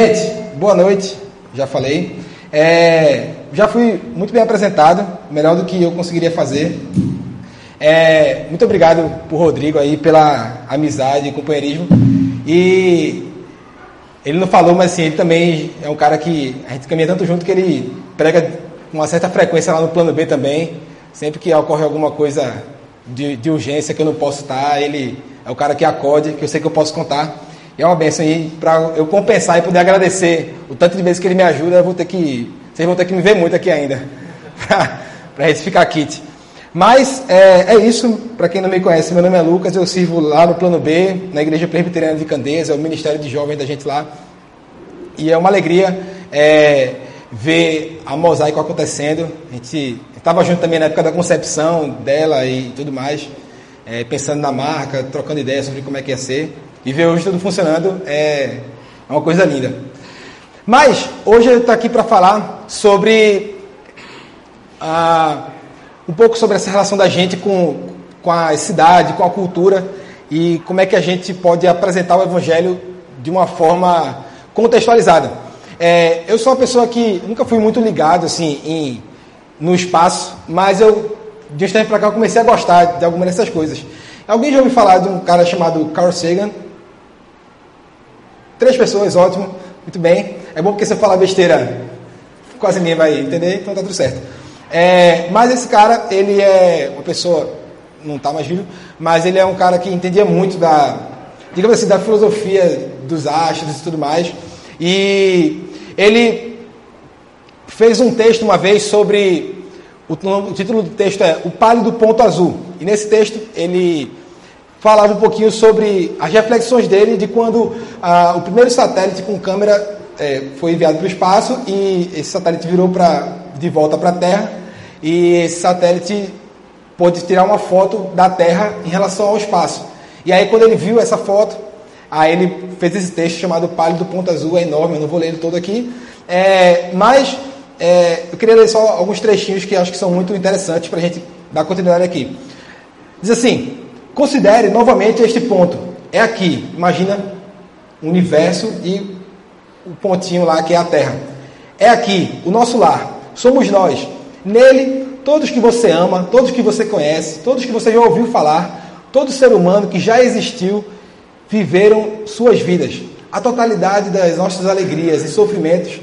Gente, boa noite, já falei. É, já fui muito bem apresentado, melhor do que eu conseguiria fazer. É, muito obrigado por Rodrigo aí pela amizade e companheirismo. E ele não falou, mas assim, ele também é um cara que a gente caminha tanto junto que ele prega com uma certa frequência lá no plano B também. Sempre que ocorre alguma coisa de, de urgência que eu não posso estar, ele é o cara que acode, que eu sei que eu posso contar. É uma benção aí para eu compensar e poder agradecer o tanto de vezes que ele me ajuda. Eu vou ter que, vocês vão ter que me ver muito aqui ainda para a gente ficar kit. Mas é, é isso, para quem não me conhece, meu nome é Lucas, eu sirvo lá no Plano B, na Igreja Presbiteriana de Candeias, é o Ministério de Jovens da gente lá. E é uma alegria é, ver a mosaico acontecendo. A gente estava junto também na época da concepção dela e tudo mais, é, pensando na marca, trocando ideias sobre como é que ia ser. E ver hoje tudo funcionando é, é uma coisa linda. Mas hoje eu estou aqui para falar sobre a, um pouco sobre essa relação da gente com, com a cidade, com a cultura e como é que a gente pode apresentar o Evangelho de uma forma contextualizada. É, eu sou uma pessoa que nunca fui muito ligado assim em, no espaço, mas eu de um tempo para cá comecei a gostar de algumas dessas coisas. Alguém já ouviu falar de um cara chamado Carl Sagan? Três pessoas, ótimo, muito bem. É bom porque se eu falar besteira, quase ninguém vai entender, então tá tudo certo. É, mas esse cara, ele é uma pessoa, não está mais vivo, mas ele é um cara que entendia muito da, digamos assim, da filosofia dos astros e tudo mais. E ele fez um texto uma vez sobre, o, o título do texto é O Pálido Ponto Azul. E nesse texto ele falava um pouquinho sobre as reflexões dele de quando ah, o primeiro satélite com câmera é, foi enviado para o espaço e esse satélite virou pra, de volta para a Terra e esse satélite pôde tirar uma foto da Terra em relação ao espaço. E aí quando ele viu essa foto, aí ele fez esse texto chamado Pálido Ponto Azul, é enorme, eu não vou ler ele todo aqui, é, mas é, eu queria ler só alguns trechinhos que acho que são muito interessantes para a gente dar continuidade aqui. Diz assim, Considere novamente este ponto. É aqui, imagina o universo e o pontinho lá que é a Terra. É aqui, o nosso lar. Somos nós. Nele, todos que você ama, todos que você conhece, todos que você já ouviu falar, todo ser humano que já existiu, viveram suas vidas. A totalidade das nossas alegrias e sofrimentos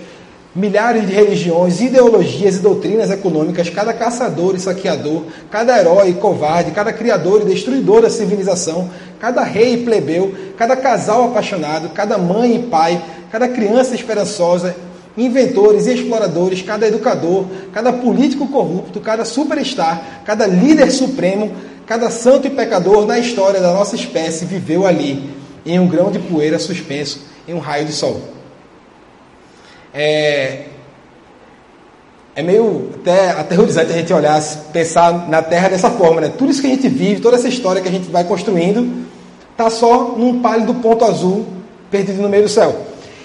milhares de religiões, ideologias e doutrinas econômicas, cada caçador e saqueador, cada herói e covarde, cada criador e destruidor da civilização, cada rei e plebeu, cada casal apaixonado, cada mãe e pai, cada criança esperançosa, inventores e exploradores, cada educador, cada político corrupto, cada superstar, cada líder supremo, cada santo e pecador na história da nossa espécie viveu ali, em um grão de poeira suspenso em um raio de sol. É, é meio até aterrorizante a gente olhar, pensar na Terra dessa forma, né? Tudo isso que a gente vive, toda essa história que a gente vai construindo, está só num pálido ponto azul perdido no meio do céu.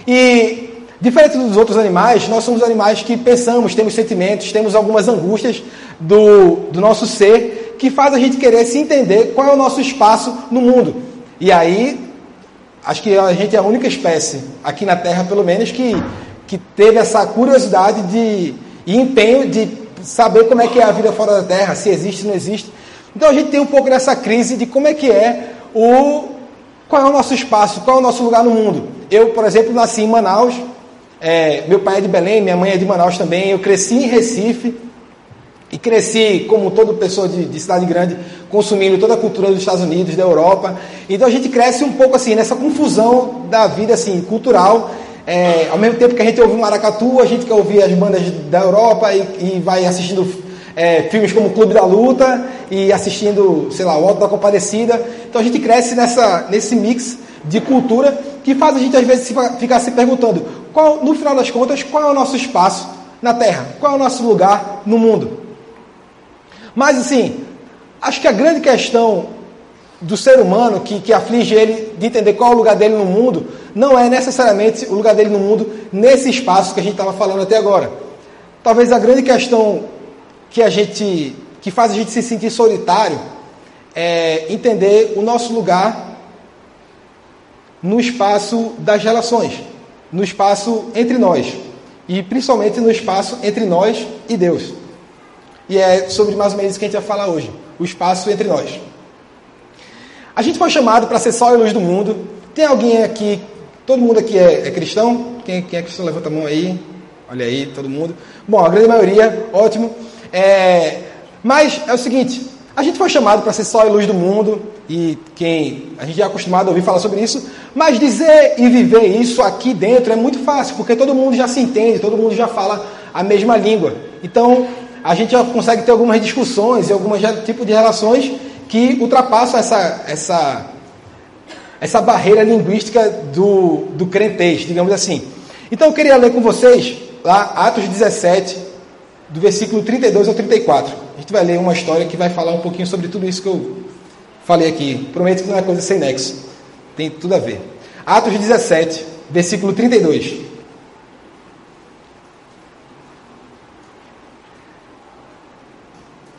E diferente dos outros animais, nós somos animais que pensamos, temos sentimentos, temos algumas angústias do, do nosso ser que faz a gente querer se entender qual é o nosso espaço no mundo. E aí, acho que a gente é a única espécie aqui na Terra, pelo menos, que que teve essa curiosidade de, e empenho de saber como é que é a vida fora da Terra, se existe, se não existe. Então a gente tem um pouco dessa crise de como é que é o qual é o nosso espaço, qual é o nosso lugar no mundo. Eu, por exemplo, nasci em Manaus, é, meu pai é de Belém, minha mãe é de Manaus também, eu cresci em Recife e cresci, como toda pessoa de, de cidade grande, consumindo toda a cultura dos Estados Unidos, da Europa. Então a gente cresce um pouco assim, nessa confusão da vida assim, cultural é, ao mesmo tempo que a gente ouve maracatu, a gente quer ouvir as bandas da Europa e, e vai assistindo é, filmes como Clube da Luta e assistindo, sei lá, o Alto da Compadecida. Então a gente cresce nessa, nesse mix de cultura que faz a gente às vezes ficar se perguntando, qual, no final das contas, qual é o nosso espaço na Terra? Qual é o nosso lugar no mundo? Mas assim, acho que a grande questão do ser humano que, que aflige ele de entender qual é o lugar dele no mundo, não é necessariamente o lugar dele no mundo nesse espaço que a gente estava falando até agora. Talvez a grande questão que a gente que faz a gente se sentir solitário é entender o nosso lugar no espaço das relações. no espaço entre nós, e principalmente no espaço entre nós e Deus. E é sobre mais ou menos isso que a gente vai falar hoje, o espaço entre nós. A gente foi chamado para ser sal e luz do mundo. Tem alguém aqui, todo mundo aqui é, é cristão? Quem, quem, é cristão? Levanta a mão aí. Olha aí, todo mundo. Bom, a grande maioria, ótimo. É, mas é o seguinte, a gente foi chamado para ser sal e luz do mundo, e quem a gente é acostumado a ouvir falar sobre isso, mas dizer e viver isso aqui dentro é muito fácil, porque todo mundo já se entende, todo mundo já fala a mesma língua. Então, a gente já consegue ter algumas discussões e alguns tipos de relações que ultrapassam essa, essa, essa barreira linguística do, do crentez, digamos assim. Então, eu queria ler com vocês lá Atos 17, do versículo 32 ao 34. A gente vai ler uma história que vai falar um pouquinho sobre tudo isso que eu falei aqui. Prometo que não é coisa sem nexo. Tem tudo a ver. Atos 17, versículo 32.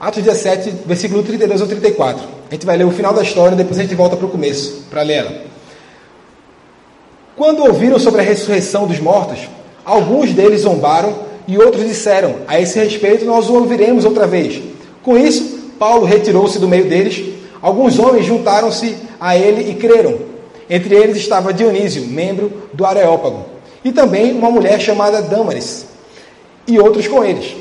Atos 17, versículo 32 ao 34. A gente vai ler o final da história, depois a gente volta para o começo, para ler ela. Quando ouviram sobre a ressurreição dos mortos, alguns deles zombaram e outros disseram: A esse respeito nós o ouviremos outra vez. Com isso, Paulo retirou-se do meio deles. Alguns homens juntaram-se a ele e creram. Entre eles estava Dionísio, membro do Areópago, e também uma mulher chamada Dâmaris, e outros com eles.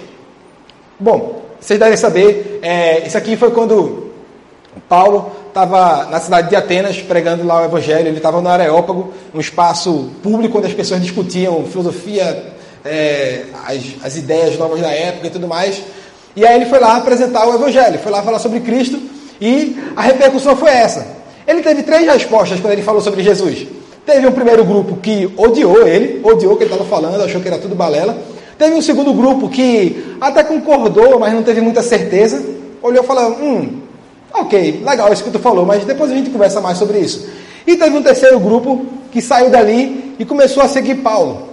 Bom, vocês devem saber, é, isso aqui foi quando Paulo estava na cidade de Atenas pregando lá o Evangelho, ele estava no Areópago, um espaço público onde as pessoas discutiam filosofia, é, as, as ideias novas da época e tudo mais. E aí ele foi lá apresentar o Evangelho, foi lá falar sobre Cristo e a repercussão foi essa. Ele teve três respostas quando ele falou sobre Jesus. Teve um primeiro grupo que odiou ele, odiou o que ele estava falando, achou que era tudo balela. Teve um segundo grupo que até concordou, mas não teve muita certeza. Olhou e falou: Hum, ok, legal isso que tu falou, mas depois a gente conversa mais sobre isso. E teve um terceiro grupo que saiu dali e começou a seguir Paulo.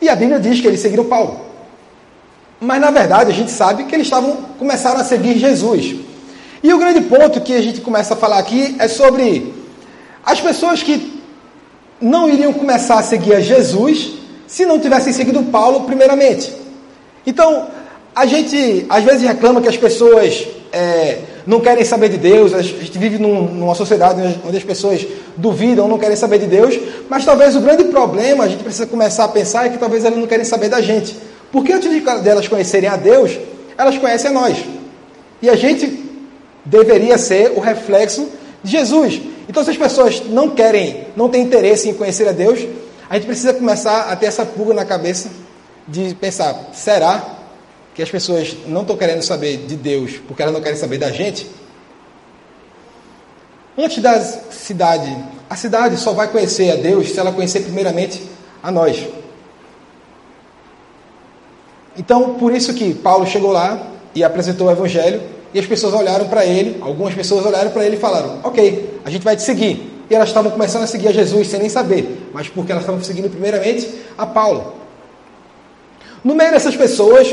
E a Bíblia diz que eles seguiram Paulo. Mas na verdade a gente sabe que eles estavam começaram a seguir Jesus. E o grande ponto que a gente começa a falar aqui é sobre as pessoas que não iriam começar a seguir a Jesus se não tivessem seguido Paulo primeiramente. Então, a gente às vezes reclama que as pessoas é, não querem saber de Deus, a gente vive num, numa sociedade onde as pessoas duvidam, não querem saber de Deus, mas talvez o grande problema, a gente precisa começar a pensar, é que talvez elas não querem saber da gente. Porque antes de elas conhecerem a Deus, elas conhecem a nós. E a gente deveria ser o reflexo de Jesus. Então, se as pessoas não querem, não têm interesse em conhecer a Deus, a gente precisa começar a ter essa pulga na cabeça de pensar: será que as pessoas não estão querendo saber de Deus porque elas não querem saber da gente, antes da cidade, a cidade só vai conhecer a Deus se ela conhecer primeiramente a nós. Então, por isso que Paulo chegou lá e apresentou o Evangelho, e as pessoas olharam para ele, algumas pessoas olharam para ele e falaram: Ok, a gente vai te seguir. E elas estavam começando a seguir a Jesus sem nem saber, mas porque elas estavam seguindo primeiramente a Paulo. No meio dessas pessoas,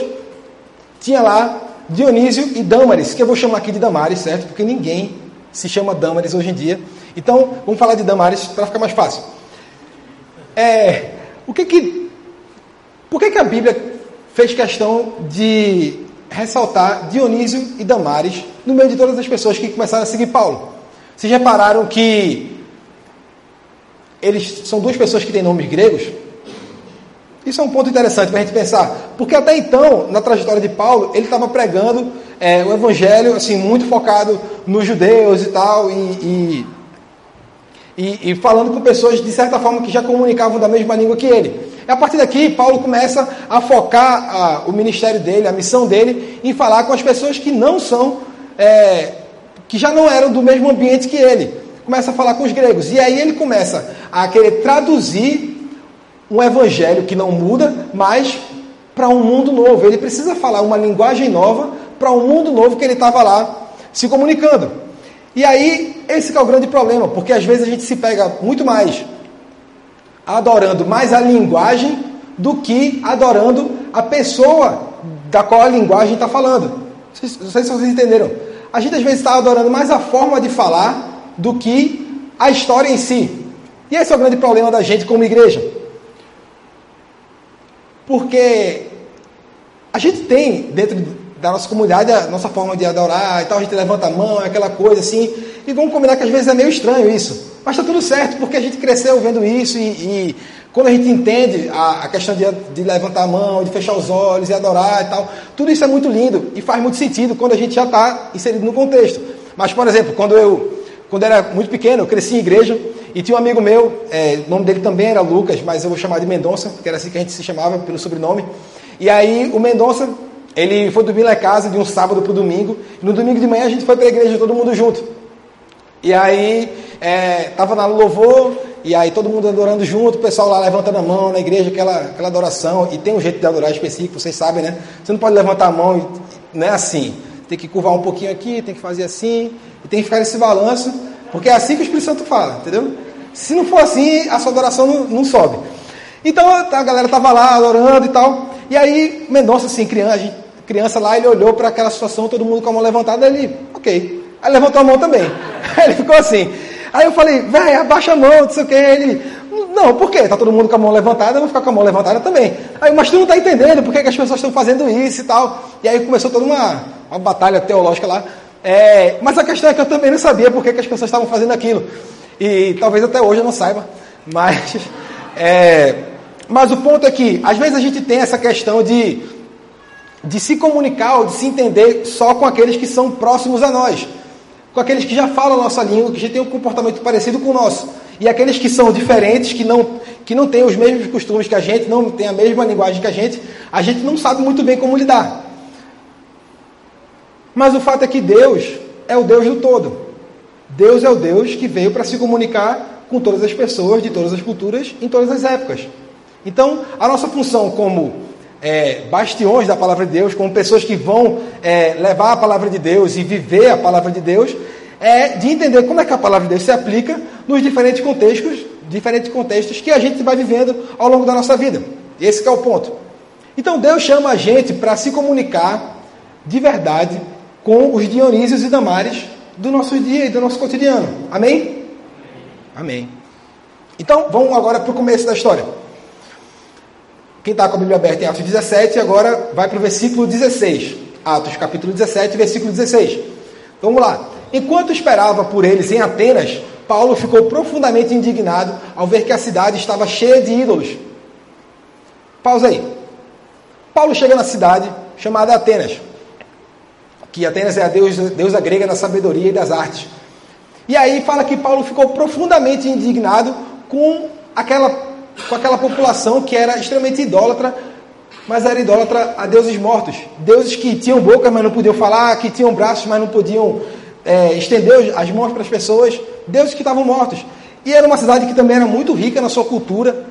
tinha lá Dionísio e Dâmaris, que eu vou chamar aqui de Damares, certo? Porque ninguém se chama Dâmaris hoje em dia. Então, vamos falar de Damares para ficar mais fácil. É, o que que, por que, que a Bíblia fez questão de ressaltar Dionísio e Damares no meio de todas as pessoas que começaram a seguir Paulo? Vocês repararam que eles são duas pessoas que têm nomes gregos? Isso é um ponto interessante para a gente pensar, porque até então, na trajetória de Paulo, ele estava pregando é, o evangelho assim muito focado nos judeus e tal, e, e, e, e, falando com pessoas de certa forma que já comunicavam da mesma língua que ele. E a partir daqui, Paulo começa a focar a, o ministério dele, a missão dele, em falar com as pessoas que não são, é, que já não eram do mesmo ambiente que ele. Começa a falar com os gregos. E aí ele começa a querer traduzir um evangelho que não muda, mas para um mundo novo. Ele precisa falar uma linguagem nova para um mundo novo que ele estava lá se comunicando. E aí, esse é o grande problema, porque às vezes a gente se pega muito mais adorando mais a linguagem do que adorando a pessoa da qual a linguagem está falando. Não sei se vocês entenderam. A gente às vezes está adorando mais a forma de falar do que a história em si. E esse é o grande problema da gente como igreja. Porque a gente tem dentro da nossa comunidade a nossa forma de adorar e tal, a gente levanta a mão, aquela coisa assim, e vamos combinar que às vezes é meio estranho isso. Mas está tudo certo, porque a gente cresceu vendo isso e, e quando a gente entende a, a questão de, de, levantar a mão, de fechar os olhos e adorar e tal, tudo isso é muito lindo e faz muito sentido quando a gente já está inserido no contexto. Mas, por exemplo, quando eu quando era muito pequeno, eu cresci em igreja e tinha um amigo meu, é, o nome dele também era Lucas, mas eu vou chamar de Mendonça, que era assim que a gente se chamava pelo sobrenome. E aí o Mendonça, ele foi dormir em casa de um sábado para o domingo. E no domingo de manhã a gente foi para a igreja todo mundo junto. E aí é, tava na louvor e aí todo mundo adorando junto, o pessoal lá levantando a mão na igreja, aquela, aquela adoração. E tem um jeito de adorar específico, vocês sabem, né? Você não pode levantar a mão, não é assim. Tem que curvar um pouquinho aqui, tem que fazer assim, e tem que ficar nesse balanço, porque é assim que o Espírito Santo fala, entendeu? Se não for assim, a sua adoração não, não sobe. Então a galera estava lá adorando e tal. E aí, Mendonça, assim, criança, criança lá, ele olhou para aquela situação, todo mundo com a mão levantada, ele, ok. Aí levantou a mão também. Ele ficou assim. Aí eu falei, velho, abaixa a mão, não sei o que. Ele, não, por quê? Tá todo mundo com a mão levantada, eu vou ficar com a mão levantada também. Aí, mas tu não está entendendo por que, que as pessoas estão fazendo isso e tal. E aí começou toda uma, uma batalha teológica lá. É, mas a questão é que eu também não sabia por que, as pessoas estavam fazendo aquilo. E talvez até hoje eu não saiba. Mas, é, mas o ponto é que, às vezes a gente tem essa questão de, de se comunicar ou de se entender só com aqueles que são próximos a nós. Com aqueles que já falam a nossa língua, que já têm um comportamento parecido com o nosso. E aqueles que são diferentes, que não, que não têm os mesmos costumes que a gente, não têm a mesma linguagem que a gente, a gente não sabe muito bem como lidar. Mas o fato é que Deus é o Deus do todo. Deus é o Deus que veio para se comunicar com todas as pessoas, de todas as culturas, em todas as épocas. Então, a nossa função como é, bastiões da palavra de Deus, como pessoas que vão é, levar a palavra de Deus e viver a palavra de Deus, é de entender como é que a palavra de Deus se aplica nos diferentes contextos, diferentes contextos que a gente vai vivendo ao longo da nossa vida. Esse é o ponto. Então Deus chama a gente para se comunicar de verdade com os Dionísios e Damares do nosso dia e do nosso cotidiano. Amém? Amém. Então, vamos agora para o começo da história. Quem está com a Bíblia aberta em Atos 17, agora vai para o versículo 16. Atos capítulo 17, versículo 16. Vamos lá. Enquanto esperava por eles em Atenas, Paulo ficou profundamente indignado ao ver que a cidade estava cheia de ídolos. Pausa aí. Paulo chega na cidade chamada Atenas que Atenas é a deusa, deusa grega da sabedoria e das artes. E aí fala que Paulo ficou profundamente indignado com aquela, com aquela população que era extremamente idólatra, mas era idólatra a deuses mortos. Deuses que tinham boca, mas não podiam falar, que tinham braços, mas não podiam é, estender as mãos para as pessoas. Deuses que estavam mortos. E era uma cidade que também era muito rica na sua cultura.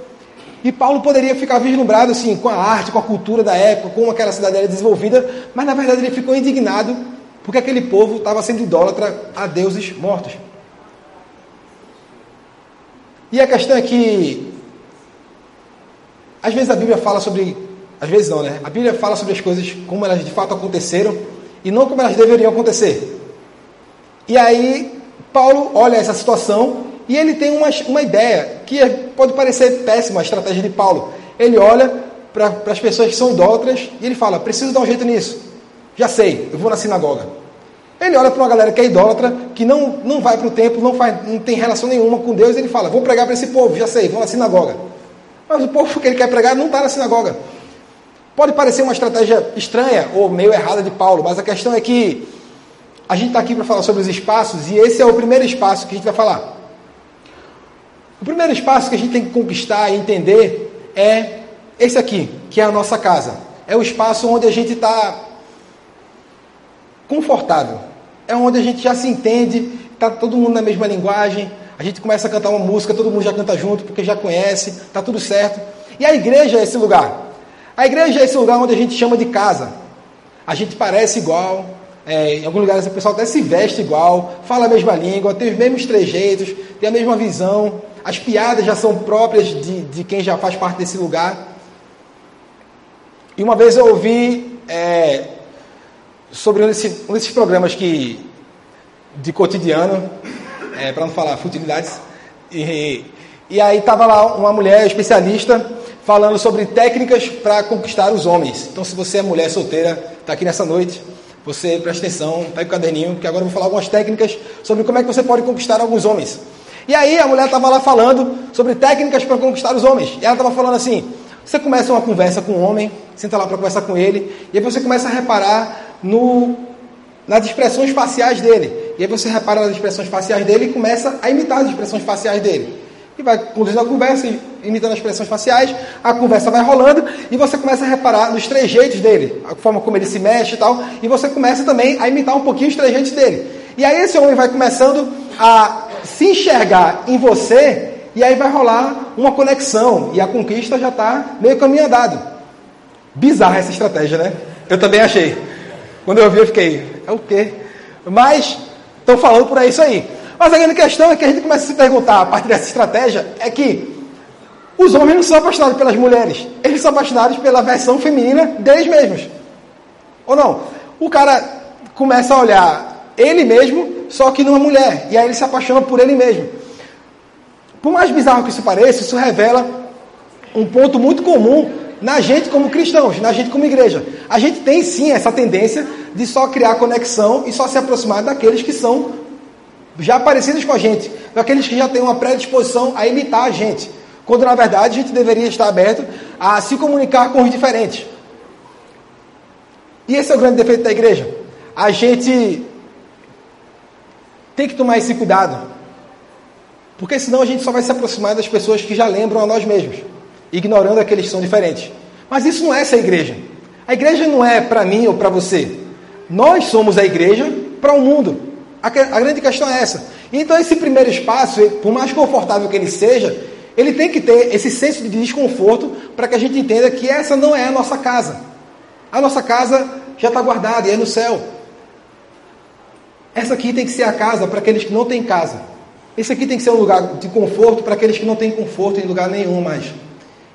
E Paulo poderia ficar vislumbrado assim, com a arte, com a cultura da época, como aquela cidade era desenvolvida, mas na verdade ele ficou indignado porque aquele povo estava sendo idólatra a deuses mortos. E a questão é que às vezes a Bíblia fala sobre, às vezes não, né? A Bíblia fala sobre as coisas como elas de fato aconteceram e não como elas deveriam acontecer. E aí Paulo olha essa situação e ele tem uma, uma ideia que é, pode parecer péssima a estratégia de Paulo. Ele olha para as pessoas que são idólatras e ele fala: preciso dar um jeito nisso. Já sei, eu vou na sinagoga. Ele olha para uma galera que é idólatra, que não, não vai para o templo, não, faz, não tem relação nenhuma com Deus, e ele fala: vou pregar para esse povo, já sei, vou na sinagoga. Mas o povo que ele quer pregar não está na sinagoga. Pode parecer uma estratégia estranha ou meio errada de Paulo, mas a questão é que a gente está aqui para falar sobre os espaços, e esse é o primeiro espaço que a gente vai falar. O primeiro espaço que a gente tem que conquistar e entender é esse aqui, que é a nossa casa. É o espaço onde a gente está confortável. É onde a gente já se entende, está todo mundo na mesma linguagem, a gente começa a cantar uma música, todo mundo já canta junto, porque já conhece, está tudo certo. E a igreja é esse lugar. A igreja é esse lugar onde a gente chama de casa. A gente parece igual, é, em alguns lugares o pessoal até se veste igual, fala a mesma língua, tem os mesmos trejeitos, tem a mesma visão. As piadas já são próprias de, de quem já faz parte desse lugar. E uma vez eu ouvi é, sobre um desses, um desses, programas que de cotidiano, é, para não falar futilidades, e, e aí estava lá uma mulher especialista falando sobre técnicas para conquistar os homens. Então, se você é mulher solteira, está aqui nessa noite, você presta atenção, pega o caderninho, porque agora eu vou falar algumas técnicas sobre como é que você pode conquistar alguns homens. E aí a mulher estava lá falando sobre técnicas para conquistar os homens. E ela estava falando assim: você começa uma conversa com um homem, senta lá para conversar com ele, e aí você começa a reparar no, nas expressões faciais dele. E aí você repara nas expressões faciais dele e começa a imitar as expressões faciais dele. E vai conduzindo a conversa, imitando as expressões faciais, a conversa vai rolando e você começa a reparar nos trejeitos dele, a forma como ele se mexe e tal, e você começa também a imitar um pouquinho os trejeitos dele. E aí esse homem vai começando a se enxergar em você e aí vai rolar uma conexão e a conquista já está meio caminho andado. Bizarra essa estratégia, né? Eu também achei. Quando eu vi, eu fiquei, é o quê? Mas estão falando por aí isso aí. Mas a grande questão é que a gente começa a se perguntar a partir dessa estratégia é que os homens não são apaixonados pelas mulheres, eles são apaixonados pela versão feminina deles mesmos. Ou não? O cara começa a olhar ele mesmo, só que numa mulher, e aí ele se apaixona por ele mesmo. Por mais bizarro que isso pareça, isso revela um ponto muito comum na gente como cristãos, na gente como igreja. A gente tem sim essa tendência de só criar conexão e só se aproximar daqueles que são já parecidos com a gente, daqueles que já têm uma predisposição a imitar a gente. Quando na verdade a gente deveria estar aberto a se comunicar com os diferentes. E esse é o grande defeito da igreja. A gente tem que tomar esse cuidado. Porque senão a gente só vai se aproximar das pessoas que já lembram a nós mesmos, ignorando aqueles que são diferentes. Mas isso não é essa igreja. A igreja não é para mim ou para você. Nós somos a igreja para o mundo. A, a grande questão é essa. Então, esse primeiro espaço, por mais confortável que ele seja, ele tem que ter esse senso de desconforto para que a gente entenda que essa não é a nossa casa. A nossa casa já está guardada e é no céu. Essa aqui tem que ser a casa para aqueles que não têm casa. Esse aqui tem que ser um lugar de conforto para aqueles que não têm conforto em lugar nenhum mais.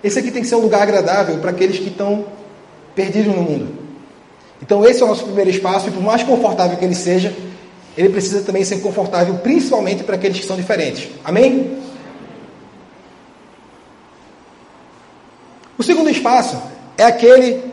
Esse aqui tem que ser um lugar agradável para aqueles que estão perdidos no mundo. Então, esse é o nosso primeiro espaço, e por mais confortável que ele seja, ele precisa também ser confortável, principalmente para aqueles que são diferentes. Amém? O segundo espaço é aquele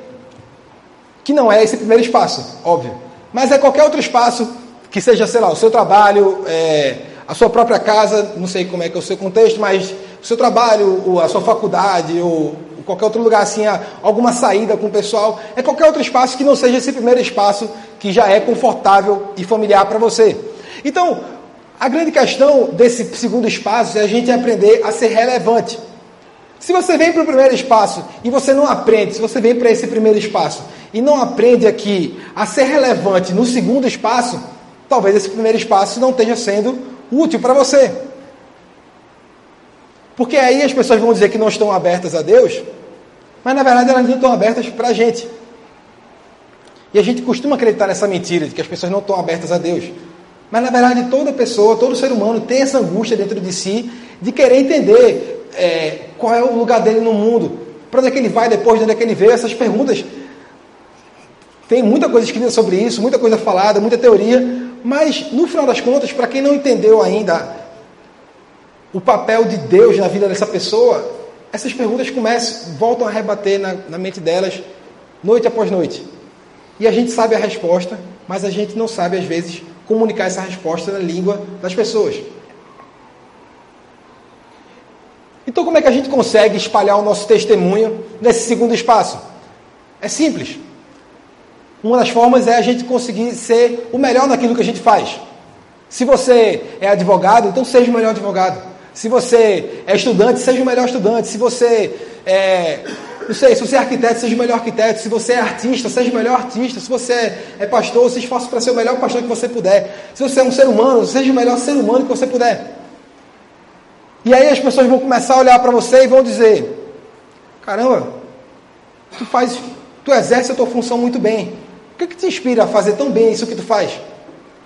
que não é esse primeiro espaço, óbvio, mas é qualquer outro espaço que seja, sei lá, o seu trabalho, é, a sua própria casa, não sei como é que é o seu contexto, mas o seu trabalho, a sua faculdade, ou qualquer outro lugar assim, alguma saída com o pessoal, é qualquer outro espaço que não seja esse primeiro espaço que já é confortável e familiar para você. Então, a grande questão desse segundo espaço é a gente aprender a ser relevante. Se você vem para o primeiro espaço e você não aprende, se você vem para esse primeiro espaço e não aprende aqui a ser relevante no segundo espaço, talvez esse primeiro espaço não esteja sendo útil para você. Porque aí as pessoas vão dizer que não estão abertas a Deus, mas na verdade elas não estão abertas para a gente. E a gente costuma acreditar nessa mentira de que as pessoas não estão abertas a Deus. Mas na verdade toda pessoa, todo ser humano tem essa angústia dentro de si de querer entender é, qual é o lugar dele no mundo, para onde é que ele vai depois, de onde é que ele veio, essas perguntas. Tem muita coisa escrita sobre isso, muita coisa falada, muita teoria, mas no final das contas, para quem não entendeu ainda o papel de Deus na vida dessa pessoa, essas perguntas começam, voltam a rebater na, na mente delas noite após noite. E a gente sabe a resposta, mas a gente não sabe, às vezes, comunicar essa resposta na língua das pessoas. Então, como é que a gente consegue espalhar o nosso testemunho nesse segundo espaço? É simples. Uma das formas é a gente conseguir ser o melhor naquilo que a gente faz. Se você é advogado, então seja o melhor advogado. Se você é estudante, seja o melhor estudante. Se você é, não sei, se você é arquiteto, seja o melhor arquiteto. Se você é artista, seja o melhor artista. Se você é pastor, se esforce para ser o melhor pastor que você puder. Se você é um ser humano, seja o melhor ser humano que você puder. E aí as pessoas vão começar a olhar para você e vão dizer: Caramba, tu faz, tu exerce a tua função muito bem. O que, que te inspira a fazer tão bem isso que tu faz?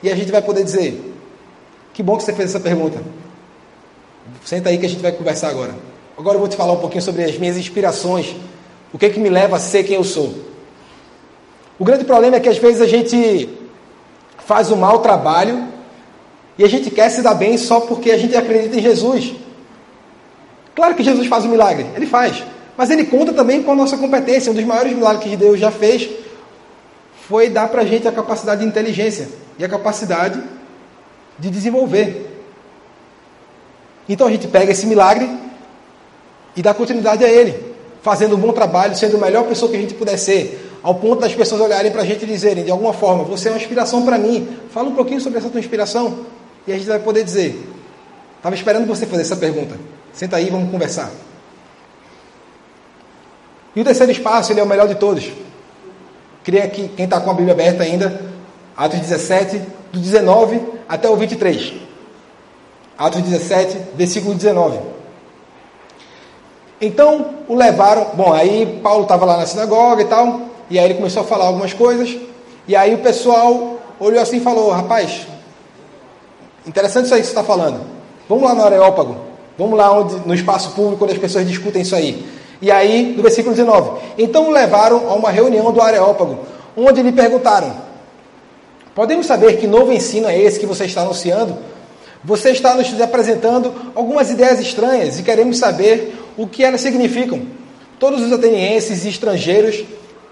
E a gente vai poder dizer: Que bom que você fez essa pergunta. Senta aí que a gente vai conversar agora. Agora eu vou te falar um pouquinho sobre as minhas inspirações. O que, que me leva a ser quem eu sou. O grande problema é que às vezes a gente faz um mau trabalho e a gente quer se dar bem só porque a gente acredita em Jesus. Claro que Jesus faz um milagre, ele faz. Mas ele conta também com a nossa competência. Um dos maiores milagres que Deus já fez foi dar para a gente a capacidade de inteligência e a capacidade de desenvolver. Então a gente pega esse milagre e dá continuidade a ele, fazendo um bom trabalho, sendo a melhor pessoa que a gente puder ser, ao ponto das pessoas olharem para a gente e dizerem, de alguma forma, você é uma inspiração para mim. Fala um pouquinho sobre essa tua inspiração e a gente vai poder dizer, estava esperando você fazer essa pergunta. Senta aí, vamos conversar. E o terceiro espaço, ele é o melhor de todos. Queria que quem está com a Bíblia aberta ainda, Atos 17, do 19 até o 23. Atos 17, versículo 19. Então o levaram. Bom, aí Paulo estava lá na sinagoga e tal, e aí ele começou a falar algumas coisas, e aí o pessoal olhou assim e falou: Rapaz, interessante isso aí que você está falando. Vamos lá no Areópago, vamos lá onde, no espaço público onde as pessoas discutem isso aí. E aí, no versículo 19: Então o levaram a uma reunião do Areópago, onde lhe perguntaram: Podemos saber que novo ensino é esse que você está anunciando? Você está nos apresentando algumas ideias estranhas e queremos saber o que elas significam. Todos os atenienses e estrangeiros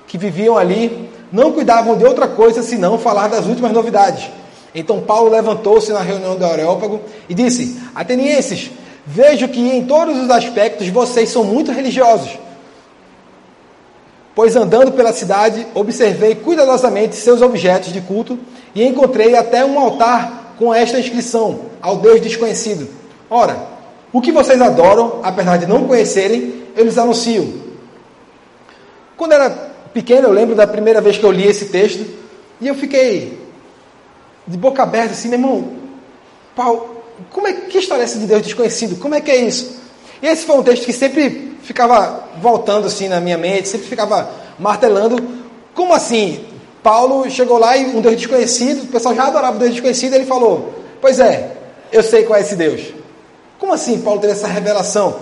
que viviam ali não cuidavam de outra coisa senão falar das últimas novidades. Então Paulo levantou-se na reunião do Areópago e disse: Atenienses, vejo que em todos os aspectos vocês são muito religiosos. Pois andando pela cidade, observei cuidadosamente seus objetos de culto e encontrei até um altar com esta inscrição: Ao Deus desconhecido. Ora, o que vocês adoram, apesar de não conhecerem, eles anunciam. Quando era pequeno, eu lembro da primeira vez que eu li esse texto e eu fiquei de boca aberta assim, meu irmão, Paulo, como é que história é essa de Deus desconhecido? Como é que é isso? E esse foi um texto que sempre ficava voltando assim na minha mente, sempre ficava martelando. Como assim? Paulo chegou lá e um Deus desconhecido, o pessoal já adorava o Deus desconhecido, ele falou: Pois é, eu sei qual é esse Deus. Como assim Paulo teve essa revelação?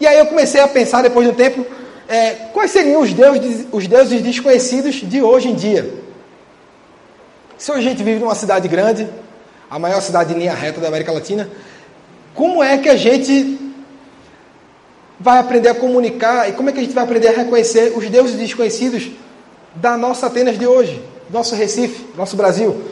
E aí eu comecei a pensar, depois de um tempo, é, quais seriam os deuses, os deuses desconhecidos de hoje em dia? Se hoje a gente vive numa cidade grande, a maior cidade em linha reta da América Latina, como é que a gente vai aprender a comunicar e como é que a gente vai aprender a reconhecer os deuses desconhecidos da nossa Atenas de hoje, nosso Recife, nosso Brasil?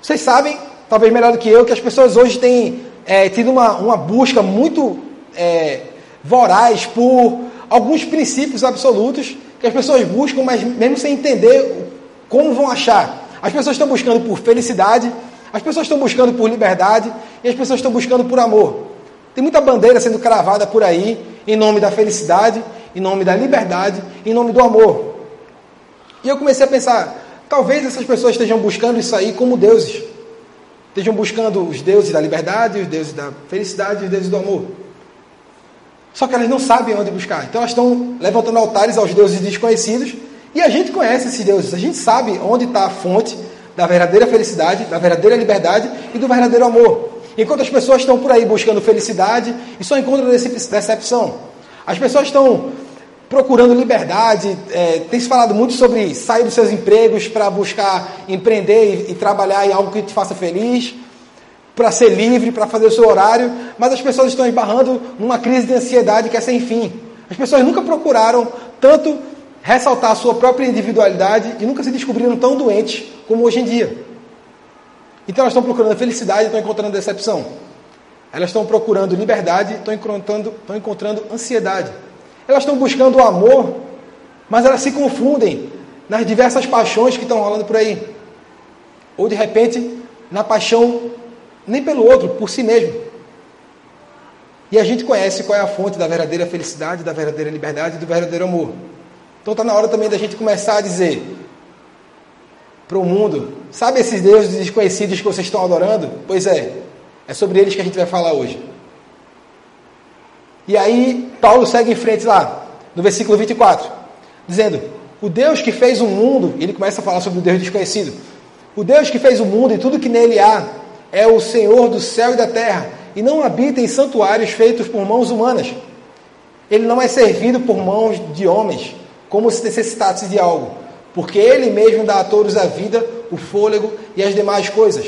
Vocês sabem, talvez melhor do que eu, que as pessoas hoje têm é, tido uma, uma busca muito é, voraz por alguns princípios absolutos que as pessoas buscam, mas mesmo sem entender como vão achar. As pessoas estão buscando por felicidade, as pessoas estão buscando por liberdade e as pessoas estão buscando por amor. Tem muita bandeira sendo cravada por aí em nome da felicidade, em nome da liberdade, em nome do amor. E eu comecei a pensar, talvez essas pessoas estejam buscando isso aí como deuses. Estejam buscando os deuses da liberdade, os deuses da felicidade, os deuses do amor. Só que elas não sabem onde buscar. Então elas estão levantando altares aos deuses desconhecidos. E a gente conhece esses deuses. A gente sabe onde está a fonte da verdadeira felicidade, da verdadeira liberdade e do verdadeiro amor. Enquanto as pessoas estão por aí buscando felicidade e só encontram decepção. As pessoas estão procurando liberdade, é, tem se falado muito sobre sair dos seus empregos para buscar empreender e, e, trabalhar em algo que te faça feliz, para ser livre, para fazer o seu horário, mas as pessoas estão esbarrando numa crise de ansiedade que é sem fim. As pessoas nunca procuraram tanto ressaltar a sua própria individualidade e nunca se descobriram tão doentes como hoje em dia. Então elas estão procurando felicidade e estão encontrando decepção. Elas estão procurando liberdade e estão encontrando, estão encontrando ansiedade. Elas estão buscando o amor, mas elas se confundem nas diversas paixões que estão rolando por aí. Ou de repente, na paixão nem pelo outro, por si mesmo. E a gente conhece qual é a fonte da verdadeira felicidade, da verdadeira liberdade e do verdadeiro amor. Então está na hora também da gente começar a dizer para o mundo: sabe esses deuses desconhecidos que vocês estão adorando? Pois é, é sobre eles que a gente vai falar hoje. E aí, Paulo segue em frente lá, no versículo 24, dizendo: O Deus que fez o mundo, ele começa a falar sobre o Deus desconhecido. O Deus que fez o mundo e tudo que nele há é o Senhor do céu e da terra, e não habita em santuários feitos por mãos humanas. Ele não é servido por mãos de homens, como se necessitasse de algo, porque ele mesmo dá a todos a vida, o fôlego e as demais coisas.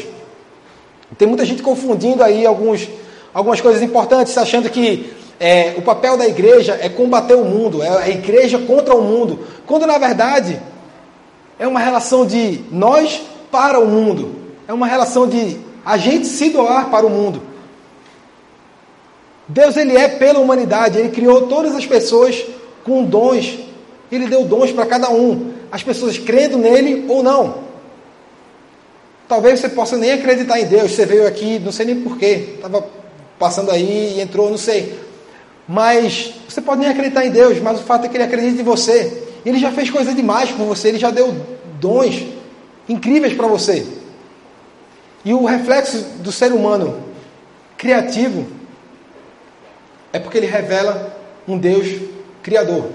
Tem muita gente confundindo aí alguns, algumas coisas importantes, achando que é, o papel da igreja é combater o mundo, é a igreja contra o mundo, quando na verdade é uma relação de nós para o mundo, é uma relação de a gente se doar para o mundo. Deus ele é pela humanidade, ele criou todas as pessoas com dons, ele deu dons para cada um, as pessoas crendo nele ou não. Talvez você possa nem acreditar em Deus, você veio aqui, não sei nem porquê, estava passando aí e entrou, não sei. Mas você pode nem acreditar em Deus, mas o fato é que ele acredita em você. Ele já fez coisas demais por você, ele já deu dons incríveis para você. E o reflexo do ser humano criativo é porque ele revela um Deus criador.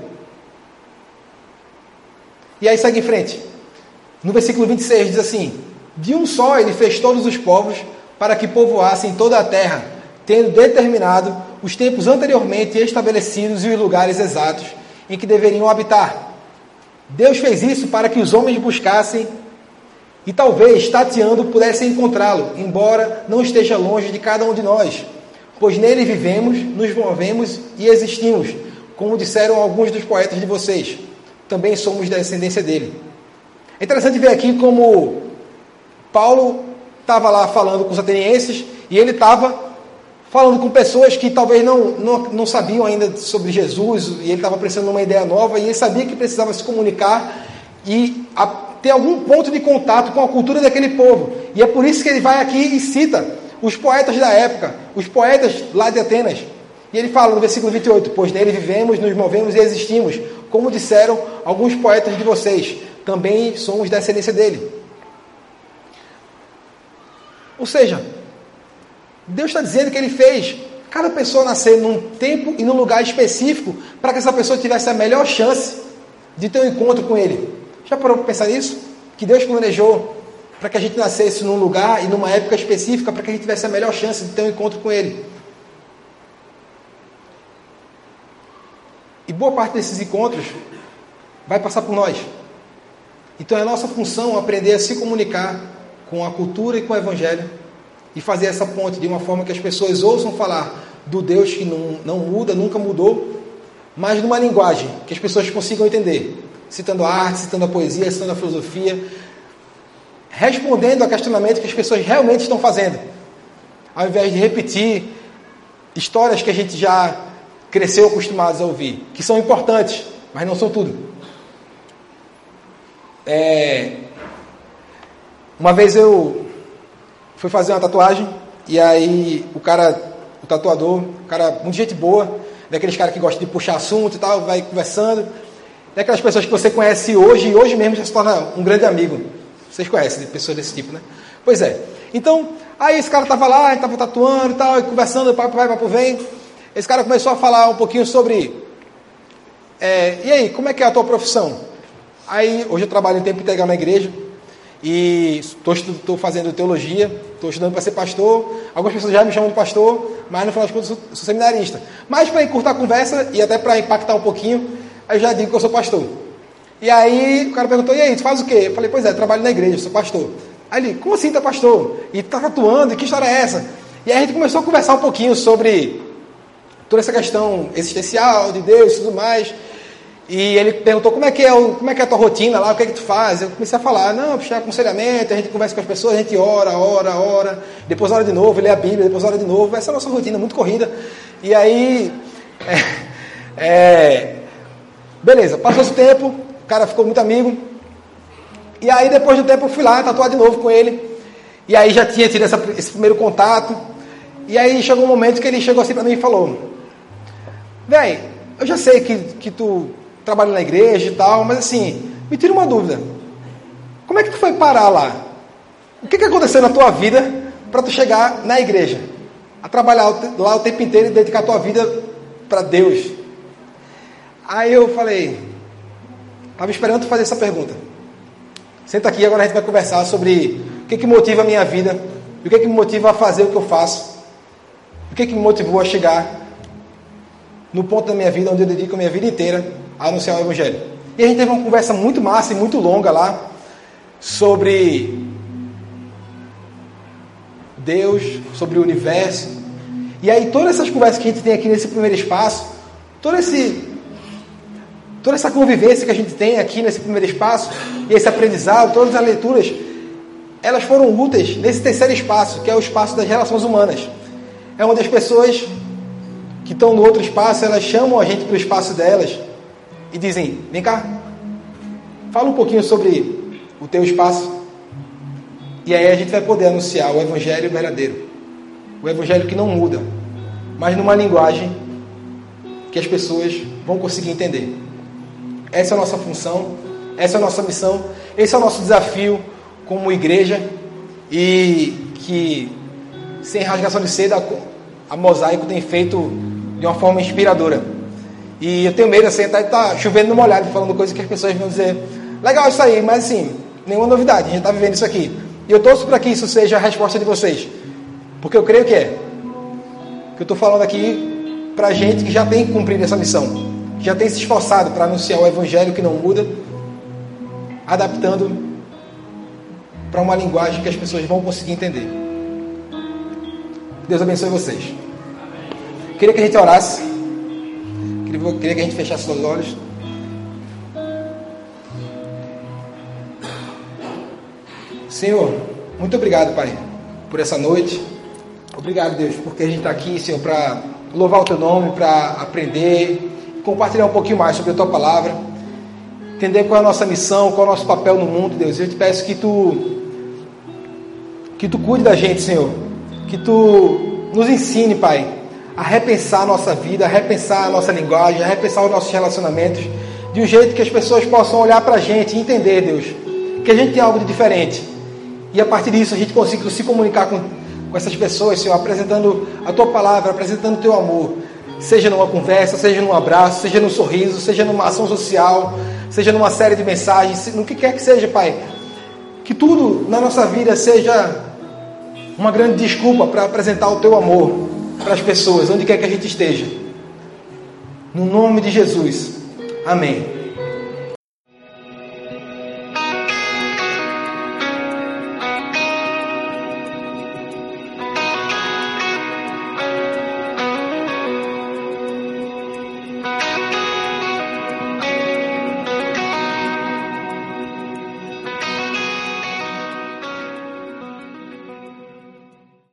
E aí segue em frente. No versículo 26 diz assim: De um só ele fez todos os povos para que povoassem toda a terra, tendo determinado os tempos anteriormente estabelecidos e os lugares exatos em que deveriam habitar. Deus fez isso para que os homens buscassem e talvez, tateando, pudessem encontrá-lo, embora não esteja longe de cada um de nós. Pois nele vivemos, nos movemos e existimos, como disseram alguns dos poetas de vocês. Também somos da descendência dele. É interessante ver aqui como Paulo estava lá falando com os atenienses e ele estava falando com pessoas que talvez não, não, não sabiam ainda sobre Jesus e ele estava precisando de uma ideia nova e ele sabia que precisava se comunicar e a, ter algum ponto de contato com a cultura daquele povo. E é por isso que ele vai aqui e cita os poetas da época, os poetas lá de Atenas. E ele fala no versículo 28, pois nele vivemos, nos movemos e existimos, como disseram alguns poetas de vocês, também somos da descendência dele. Ou seja, Deus está dizendo que Ele fez cada pessoa nascer num tempo e num lugar específico para que essa pessoa tivesse a melhor chance de ter um encontro com Ele. Já parou para pensar nisso? Que Deus planejou para que a gente nascesse num lugar e numa época específica para que a gente tivesse a melhor chance de ter um encontro com Ele. E boa parte desses encontros vai passar por nós. Então é nossa função aprender a se comunicar com a cultura e com o Evangelho e fazer essa ponte de uma forma que as pessoas ouçam falar do Deus que não, não muda, nunca mudou, mas numa linguagem que as pessoas consigam entender, citando a arte, citando a poesia, citando a filosofia, respondendo a questionamento que as pessoas realmente estão fazendo, ao invés de repetir histórias que a gente já cresceu acostumados a ouvir, que são importantes, mas não são tudo. É... Uma vez eu fui fazer uma tatuagem e aí o cara, o tatuador, o cara, muito gente boa, daqueles caras que gostam de puxar assunto e tal, vai conversando, daquelas pessoas que você conhece hoje e hoje mesmo já se torna um grande amigo. Vocês conhecem pessoas desse tipo, né? Pois é. Então, aí esse cara estava lá, estava tatuando e tal, e conversando, papo vai, papo vem. Esse cara começou a falar um pouquinho sobre. É, e aí, como é que é a tua profissão? Aí, hoje eu trabalho em tempo integral na igreja. E estou fazendo teologia, estou estudando para ser pastor. Algumas pessoas já me chamam de pastor, mas no final das contas sou, sou seminarista. Mas para encurtar a conversa e até para impactar um pouquinho, eu já digo que eu sou pastor. E aí o cara perguntou: e aí, tu faz o quê? Eu falei: pois é, trabalho na igreja, sou pastor. Aí ele: como assim é pastor? E está tatuando? E que história é essa? E aí a gente começou a conversar um pouquinho sobre toda essa questão existencial de Deus e tudo mais. E ele perguntou como é que é, como é, que é a tua rotina lá, o que é que tu faz? Eu comecei a falar, não, puxar aconselhamento, a gente conversa com as pessoas, a gente ora, ora, ora, depois ora de novo, lê a Bíblia, depois ora de novo. Essa é a nossa rotina, muito corrida. E aí, é, é, beleza, passou esse tempo, o cara ficou muito amigo. E aí, depois do tempo, eu fui lá tatuar de novo com ele. E aí já tinha tido essa, esse primeiro contato. E aí chegou um momento que ele chegou assim para mim e falou: Véi, eu já sei que, que tu trabalha na igreja e tal, mas assim, me tira uma dúvida. Como é que tu foi parar lá? O que, que aconteceu na tua vida para tu chegar na igreja? A trabalhar lá o tempo inteiro e dedicar a tua vida para Deus. Aí eu falei, estava esperando tu fazer essa pergunta. Senta aqui, agora a gente vai conversar sobre o que, que motiva a minha vida, o que, que me motiva a fazer o que eu faço, o que, que me motivou a chegar no ponto da minha vida onde eu dedico a minha vida inteira anunciar o Evangelho. E a gente teve uma conversa muito massa e muito longa lá sobre Deus, sobre o universo. E aí todas essas conversas que a gente tem aqui nesse primeiro espaço, todo esse, toda essa convivência que a gente tem aqui nesse primeiro espaço, e esse aprendizado, todas as leituras, elas foram úteis nesse terceiro espaço, que é o espaço das relações humanas. É onde as pessoas que estão no outro espaço, elas chamam a gente para o espaço delas e dizem: vem cá, fala um pouquinho sobre o teu espaço. E aí a gente vai poder anunciar o Evangelho verdadeiro. O Evangelho que não muda, mas numa linguagem que as pessoas vão conseguir entender. Essa é a nossa função, essa é a nossa missão, esse é o nosso desafio como igreja e que, sem rasgação de seda, a Mosaico tem feito de uma forma inspiradora. E eu tenho medo assim, tá, tá chovendo no molhado, falando coisas que as pessoas vão dizer, legal isso aí, mas assim, nenhuma novidade, a gente está vivendo isso aqui. E eu torço para que isso seja a resposta de vocês. Porque eu creio que é. Que eu estou falando aqui para gente que já tem cumprido essa missão. Já tem se esforçado para anunciar o evangelho que não muda. Adaptando para uma linguagem que as pessoas vão conseguir entender. Deus abençoe vocês. Queria que a gente orasse. Queria que a gente fechasse os olhos. Senhor, muito obrigado, Pai, por essa noite. Obrigado, Deus, porque a gente está aqui, Senhor, para louvar o Teu nome, para aprender, compartilhar um pouquinho mais sobre a Tua palavra, entender qual é a nossa missão, qual é o nosso papel no mundo, Deus. Eu te peço que Tu, que Tu cuide da gente, Senhor, que Tu nos ensine, Pai, a repensar a nossa vida, a repensar a nossa linguagem, a repensar os nossos relacionamentos, de um jeito que as pessoas possam olhar para a gente e entender, Deus, que a gente tem algo de diferente e a partir disso a gente consiga se comunicar com, com essas pessoas, Senhor, apresentando a tua palavra, apresentando o teu amor. Seja numa conversa, seja num abraço, seja num sorriso, seja numa ação social, seja numa série de mensagens, no que quer que seja, Pai. Que tudo na nossa vida seja uma grande desculpa para apresentar o teu amor para as pessoas, onde quer que a gente esteja. No nome de Jesus. Amém.